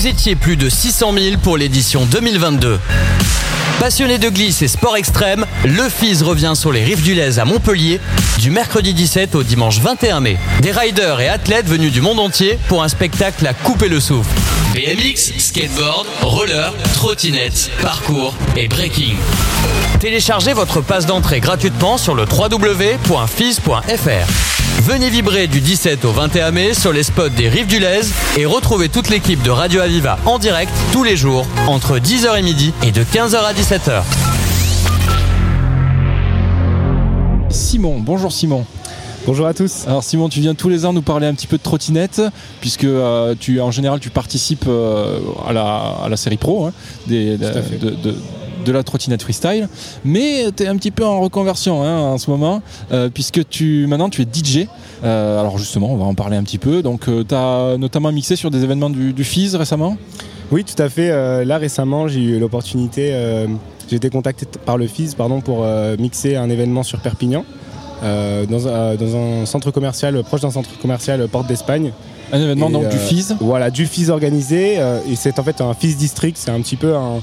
Vous étiez plus de 600 000 pour l'édition 2022. Passionné de glisse et sport extrême, le FIS revient sur les rives du Lez à Montpellier du mercredi 17 au dimanche 21 mai. Des riders et athlètes venus du monde entier pour un spectacle à couper le souffle. BMX, skateboard, roller, trottinette, parcours et breaking. Téléchargez votre passe d'entrée gratuitement sur le www.fis.fr. Venez vibrer du 17 au 21 mai sur les spots des Rives du Lez et retrouvez toute l'équipe de Radio Aviva en direct tous les jours entre 10h et midi et de 15h à 17h. Simon, bonjour Simon. Bonjour à tous. Alors Simon, tu viens tous les ans nous parler un petit peu de trottinette, puisque euh, tu, en général tu participes euh, à, la, à, la, série pro hein, des, de, de, de, la trottinette freestyle, mais tu es un petit peu en reconversion hein, en ce moment, euh, puisque tu, maintenant tu es DJ. alors justement, on va en parler un petit peu. Donc tu as notamment mixé sur des événements du, du FIS récemment? Oui, tout à fait. là récemment, j'ai eu l'opportunité, j'ai été contacté par le FIS pardon, pour mixer un événement sur Perpignan. Euh, dans, un, dans, un, centre commercial, proche d'un centre commercial Porte d'Espagne. Un événement donc du FIS Voilà, du FIS organisé. Euh, et c'est en fait un FIS district, c'est un petit peu un,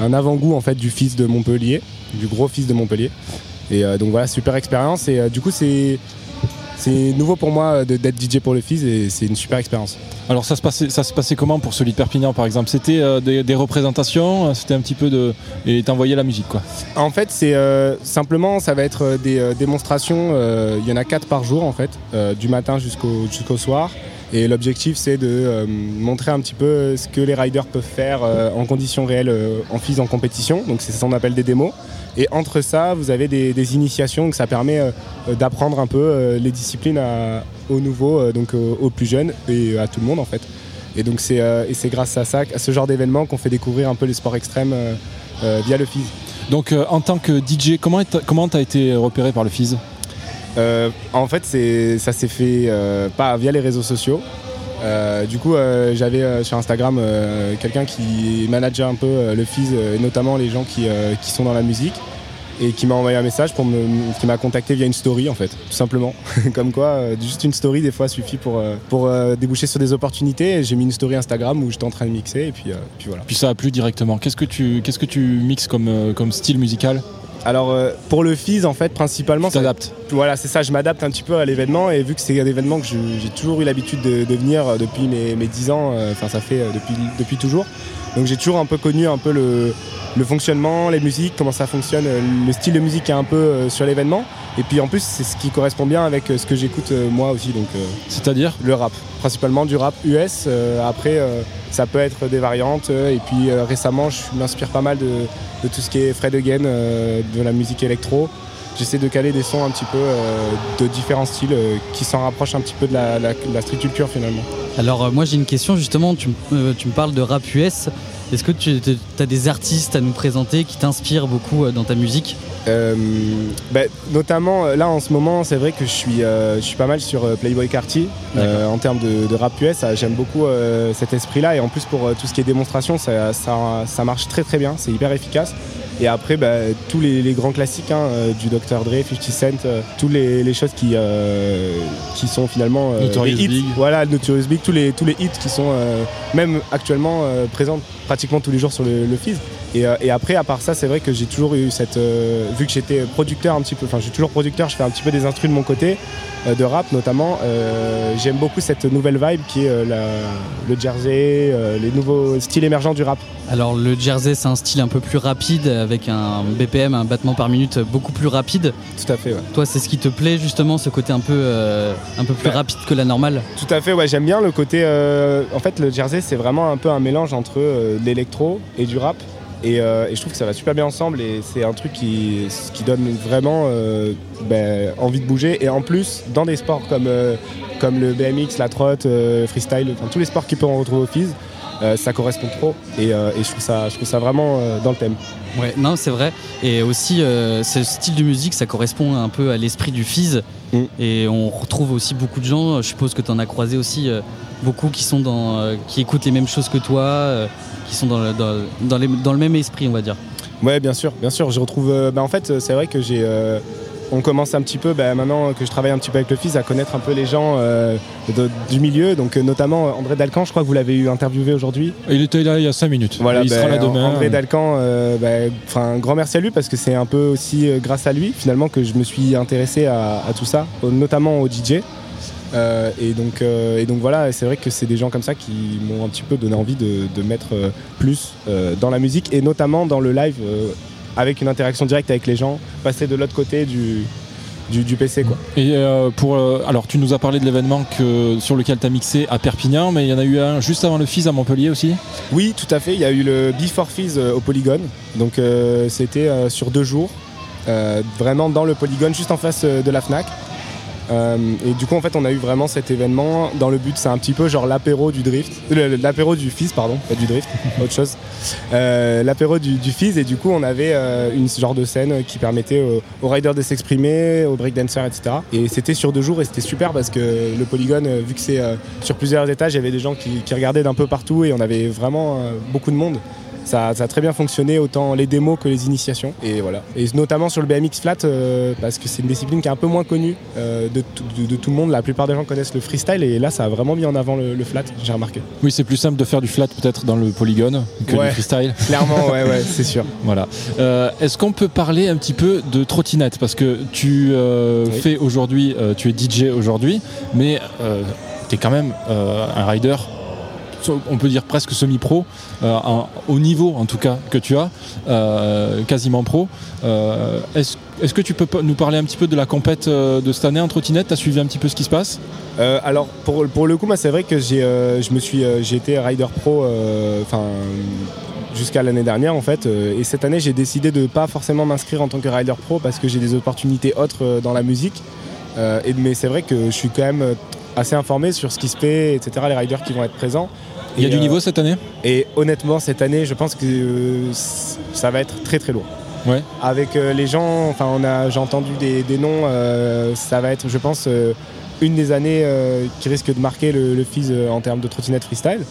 un avant-goût en fait du FIS de Montpellier, du gros FIS de Montpellier. Et euh, donc voilà, super expérience. Et du coup, c'est c'est nouveau pour moi d'être DJ pour le FIS et c'est une super expérience. Alors ça se passait, ça se passait comment pour celui de Perpignan par exemple? C'était euh, des, des, représentations, c'était un petit peu de et t'envoyais la musique quoi? En fait c'est euh, simplement ça va être des euh, démonstrations. Il y en a quatre par jour en fait, du matin jusqu'au jusqu'au soir. Et l'objectif, c'est de euh, montrer un petit peu ce que les riders peuvent faire euh, en conditions réelles euh, en FIS en compétition. Donc c'est ce qu'on appelle des démos. Et entre ça, vous avez des, initiations, donc ça permet d'apprendre un peu les disciplines à, aux nouveaux, donc aux plus jeunes et à tout le monde en fait. Et donc c'est grâce à ça, à ce genre d'événement qu'on fait découvrir un peu les sports extrêmes via le FIS. Donc en tant que DJ, comment tu as été repéré par le FIS euh, en fait, ça s'est fait euh, pas via les réseaux sociaux. Euh, du coup, j'avais sur Instagram quelqu'un qui manageait un peu le FIS, et notamment les gens qui, sont dans la musique et qui m'a envoyé un message pour me, qui m'a contacté via une story en fait, tout simplement. Comme quoi, juste une story des fois suffit pour, pour déboucher sur des opportunités. J'ai mis une story Instagram où j'étais en train de mixer et puis, voilà. Puis ça a plu directement. Qu'est-ce que tu, qu'est-ce que tu mixes comme style musical? Alors euh, pour le FIS en fait principalement tu t'adaptes. voilà c'est ça je m'adapte un petit peu à l'événement et vu que c'est un événement que j'ai toujours eu l'habitude de, venir euh, depuis mes, 10 ans euh, enfin ça fait depuis, depuis toujours donc j'ai toujours un peu connu un peu le, le, fonctionnement les musiques comment ça fonctionne le style de musique est un peu sur l'événement et puis en plus c'est ce qui correspond bien avec ce que j'écoute moi aussi donc c'est-à-dire le rap principalement du rap US après ça peut être des variantes et puis récemment je m'inspire pas mal de de tout ce qui est Fred Again, euh, de la musique électro. J'essaie de caler des sons un petit peu euh, de différents styles euh, qui s'en rapprochent un petit peu de la, street culture finalement. Alors moi j'ai une question justement, tu, tu, me parles de rap US. Est-ce que tu as des artistes à nous présenter qui t'inspirent beaucoup dans ta musique? Ben, Notamment là en ce moment c'est vrai que je suis, je suis pas mal sur Playboy Carty en termes de, rap US. J'aime beaucoup cet esprit là et en plus pour tout ce qui est démonstration ça, ça, ça marche très très bien, c'est hyper efficace. Et après, bah, tous les, grands classiques hein, euh, du Dr. Dre, 50 Cent, euh, toutes les, choses qui, euh, qui sont finalement Notorious hits. Big. Voilà, Notorious Big, tous les, tous les hits qui sont même actuellement présents pratiquement tous les jours sur le, le Fizz. Et, après, à part ça, c'est vrai que j'ai toujours eu cette. vu que j'étais producteur un petit peu, enfin, je suis toujours producteur, je fais un petit peu des instruments de mon côté, de rap notamment. J'aime beaucoup cette nouvelle vibe qui est le jersey, les nouveaux styles émergents du rap. Alors, le jersey, c'est un style un peu plus rapide avec un BPM, un battement par minute beaucoup plus rapide. Tout à fait, ouais. Toi, c'est ce qui te plaît justement, ce côté un peu, euh, un peu plus bah, rapide que la normale? Tout à fait, ouais, j'aime bien le côté. Euh, en fait, le jersey, c'est vraiment un peu un mélange entre euh, l'électro et du rap. Et, je trouve que ça va super bien ensemble et c'est un truc qui, donne vraiment ben, envie de bouger. Et en plus, dans des sports comme, comme le BMX, la trotte, freestyle, tous les sports qui peuvent en retrouver au FIS, euh, ça correspond trop et, euh, je, trouve ça, je trouve ça vraiment euh, dans le thème. Ouais, non, c'est vrai. Et aussi, ce style de musique, ça correspond un peu à l'esprit du Fizz. Mm. Et on retrouve aussi beaucoup de gens, je suppose que tu en as croisé aussi, beaucoup qui, sont dans, qui écoutent les mêmes choses que toi, qui sont dans le, dans, le même esprit, on va dire. Ouais, bien sûr, bien sûr. Je retrouve. Bah, en fait, c'est vrai que j'ai on commence un petit peu, bah, maintenant que je travaille un petit peu avec le fils, à connaître un peu les gens du milieu. Donc notamment André Dalcan, je crois que vous l'avez eu interviewé aujourd'hui. Il était là il y a 5 minutes. Voilà, il sera là demain. André Dalcan, un grand merci à lui parce que c'est un peu aussi grâce à lui finalement que je me suis intéressé à, à tout ça, notamment au DJ. Euh, et, donc, euh, et donc voilà, c'est vrai que c'est des gens comme ça qui m'ont un petit peu donné envie de, mettre euh, plus dans la musique et notamment dans le live avec une interaction directe avec les gens, passer de l'autre côté du, du, PC. Quoi. Et pour, alors tu nous as parlé de l'événement que, sur lequel tu as mixé à Perpignan, mais il y en a eu un juste avant le FIS à Montpellier aussi? Oui, tout à fait. Il y a eu le Before FIS au Polygone. Donc c'était sur deux jours, vraiment dans le Polygone, juste en face de la FNAC. Euh, et du coup, en fait, on a eu vraiment cet événement dans le but, c'est un petit peu genre l'apéro du drift, euh, l'apéro du fizz, pardon, pas du drift, autre chose. Euh, l'apéro du, du fizz, et du coup, on avait une genre de scène qui permettait aux, riders de s'exprimer, aux breakdancers, etc. Et c'était sur deux jours et c'était super parce que le polygone, vu que c'est sur plusieurs étages, il y avait des gens qui, qui regardaient d'un peu partout et on avait vraiment beaucoup de monde ça, a très bien fonctionné, autant les démos que les initiations. Et voilà. Et notamment sur le BMX flat, euh, parce que c'est une discipline qui est un peu moins connue euh, de, tout le monde. La plupart des gens connaissent le freestyle et là, ça a vraiment mis en avant le, flat, j'ai remarqué. Oui, c'est plus simple de faire du flat peut-être dans le polygone que du freestyle. Clairement, ouais, ouais, c'est sûr. voilà. Euh, est-ce qu'on peut parler un petit peu de trottinette? Parce que tu fais aujourd'hui, tu es DJ aujourd'hui, mais tu es quand même un rider on peut dire presque semi-pro, euh, au niveau en tout cas que tu as, euh, quasiment pro. Euh, est-ce que tu peux nous parler un petit peu de la compète de cette année en trottinette? Tu as suivi un petit peu ce qui se passe? Alors pour, le coup, c'est vrai que j'ai été rider pro jusqu'à l'année dernière en fait et cette année j'ai décidé de pas forcément m'inscrire en tant que rider pro parce que j'ai des opportunités autres dans la musique mais c'est vrai que je suis quand même assez informé sur ce qui se fait, etc., les riders qui vont être présents. Il y a du niveau cette année Et honnêtement, cette année, je pense que euh, ça va être très très lourd. Ouais. Avec euh, les gens, enfin, on a, j'ai entendu des, noms, euh, ça va être, je pense, une des années qui risque de marquer le, le FIS en termes de trottinette freestyle,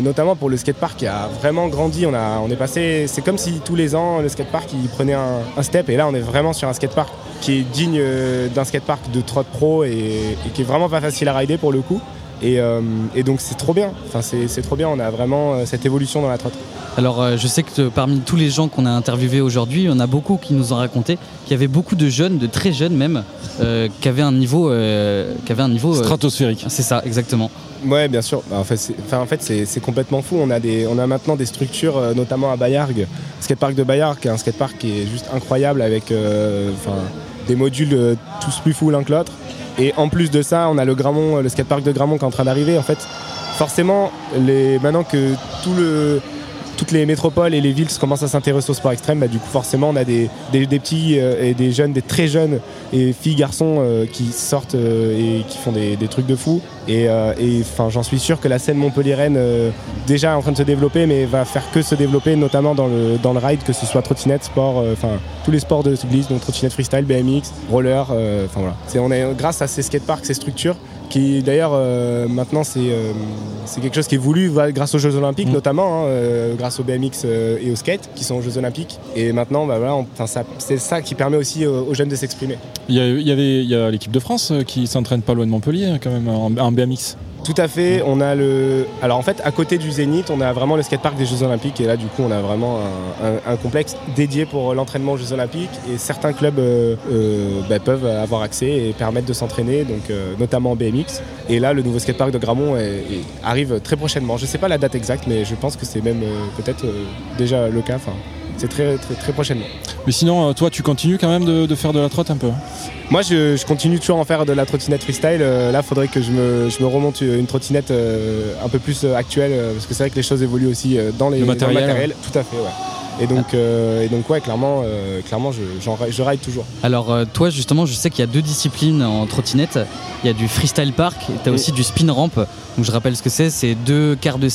notamment pour le skatepark qui a vraiment grandi. On, a, on est passé, c'est comme si tous les ans le skatepark il prenait un, step, et là on est vraiment sur un skatepark qui est digne d'un skatepark de trot pro et, et qui est vraiment pas facile à rider pour le coup. Euh, et, donc c'est trop bien, enfin, c'est trop bien, on a vraiment euh, cette évolution dans la trotte. Alors euh, je sais que parmi tous les gens qu'on a interviewés aujourd'hui, on a beaucoup qui nous ont raconté qu'il y avait beaucoup de jeunes, de très jeunes même, qui avaient un niveau, qui avaient un niveau stratosphérique. C'est ça, exactement. Ouais, bien sûr. Bah, en fait, en fait c'est complètement fou. On a, des, on a maintenant des structures, notamment à Bayargues, skatepark de Bayargues, qui est un skatepark qui est juste incroyable avec des modules tous plus fous l'un que l'autre. Et en plus de ça, on a le Gramont, le skatepark de Gramont qui est en train d'arriver. En fait, forcément, les, maintenant que tout le, toutes les métropoles et les villes commencent à s'intéresser au sport extrême, bah, du coup forcément on a des, petits euh, et des jeunes, des très jeunes et filles, garçons euh, qui sortent euh, et qui font des, trucs de fou. Et, j'en suis sûr que la scène montpelliéraine déjà est en train de se développer, mais va faire que se développer, notamment dans le, dans ride, que ce soit trottinette, sport, enfin tous les sports de cyclisme, donc trottinette freestyle, BMX, roller, enfin voilà. on est grâce à ces skateparks, ces structures, qui d'ailleurs euh, maintenant euh, c'est quelque chose qui est voulu grâce aux Jeux Olympiques mm. notamment, hein, euh, grâce au BMX et au skate qui sont aux Jeux Olympiques. Et maintenant, bah, voilà, c'est ça qui permet aussi aux, jeunes de s'exprimer. Il y, avait il y a l'équipe de France qui s'entraîne pas loin de Montpellier hein, quand même en BMX. Tout à fait. On a le. Alors en fait, à côté du Zénith, on a vraiment le skatepark des Jeux Olympiques. Et là, du coup, on a vraiment un, complexe dédié pour l'entraînement aux Jeux Olympiques. Et certains clubs euh, euh, bah, peuvent avoir accès et permettre de s'entraîner, donc euh, notamment en BMX. Et là, le nouveau skatepark de Gramont arrive très prochainement. Je ne sais pas la date exacte, mais je pense que c'est même peut-être déjà le cas. C'est très, très, très prochainement. Mais sinon, toi, tu continues quand même de, de faire de la trotte un peu moi, je, continue toujours à en faire de la trottinette freestyle. Euh, là, il faudrait que je me, je me, remonte une trottinette euh, un peu plus euh, actuelle, parce que c'est vrai que les choses évoluent aussi dans les le matériel. Tout à fait, ouais. Et donc, et donc ouais, clairement, clairement je, je, ride toujours. Alors, toi, justement, je sais qu'il y a deux disciplines en trottinette. Il y a du freestyle park et tu as aussi du spin ramp. Donc, je rappelle ce que c'est c'est deux quarts de,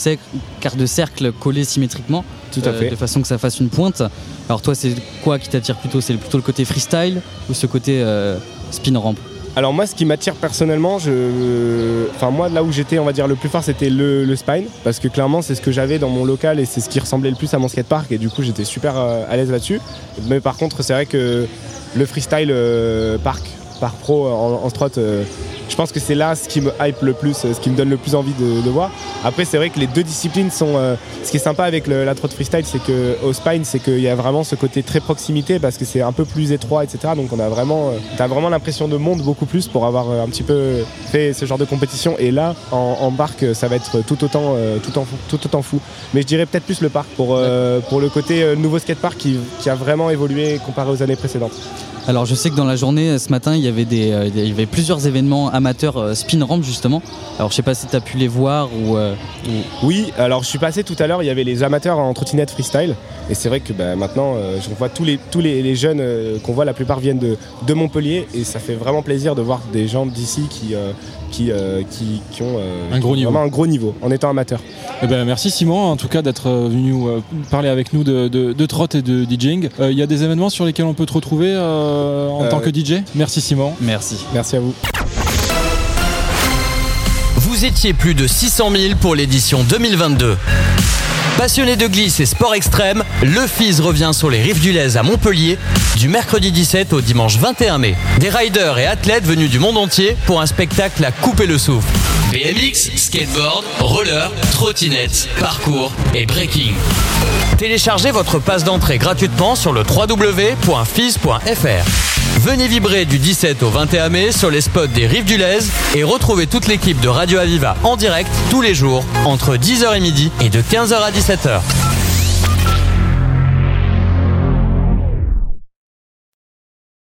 quarts de cercle collés symétriquement. Tout à fait. De façon que ça fasse une pointe. Alors, toi, c'est quoi qui t'attire plutôt? C'est plutôt le côté freestyle ou ce côté spin ramp? Alors moi, ce qui m'attire personnellement, enfin moi là où j'étais, on va le plus fort, c'était le, spine, parce que clairement c'est ce que j'avais dans mon local et c'est ce qui ressemblait le plus à mon skatepark et du coup j'étais super euh, à l'aise là-dessus. Mais par contre, c'est vrai que le freestyle parc, parc pro en, en strut je pense que c'est là ce qui me hype le plus, ce qui me donne le plus envie de, voir. Après, c'est vrai que les deux disciplines sont. Euh, ce qui est sympa avec la trot freestyle, c'est que au spine, c'est qu'il y a vraiment ce côté très proximité parce que c'est un peu plus étroit, etc. Donc on a vraiment, euh, t'as vraiment l'impression de monde beaucoup plus pour avoir euh, un petit peu fait ce genre de compétition. Et là, en, barque, ça va être tout autant, tout, en, tout autant fou. Mais je dirais peut-être plus le parc pour, pour le côté nouveau skatepark qui, qui a vraiment évolué comparé aux années précédentes. Alors je sais que dans la journée ce matin il y avait, des, euh, il y avait plusieurs événements amateurs euh, spin ramp justement. Alors je sais pas si tu as pu les voir euh, ou, Oui, alors je suis passé tout à l'heure, il y avait les amateurs en trottinette freestyle. Et c'est vrai que bah, maintenant je vois tous les, tous les, jeunes qu'on voit, la plupart viennent de, de, Montpellier et ça fait vraiment plaisir de voir des gens d'ici qui, qui, qui, ont un gros vraiment un gros niveau en étant amateurs. Eh ben, merci Simon en tout cas d'être venu parler avec nous de, de, de trot et de DJing. Il y a des événements sur lesquels on peut te retrouver euh, en tant que euh, DJ. Merci Simon. Merci. Merci à vous. Vous étiez plus de 600 000 pour l'édition 2022. Passionné de glisse et sport extrême, le FIS revient sur les rives du Lez à Montpellier du mercredi 17 au dimanche 21 mai. Des riders et athlètes venus du monde entier pour un spectacle à couper le souffle. BMX, skateboard, roller, trottinette, parcours et breaking. Téléchargez votre passe d'entrée gratuitement sur le www.fis.fr. Venez vibrer du 17 au 21 mai sur les spots des Rives du Lez et retrouvez toute l'équipe de Radio Aviva en direct tous les jours entre 10h et midi et de 15h à 17h.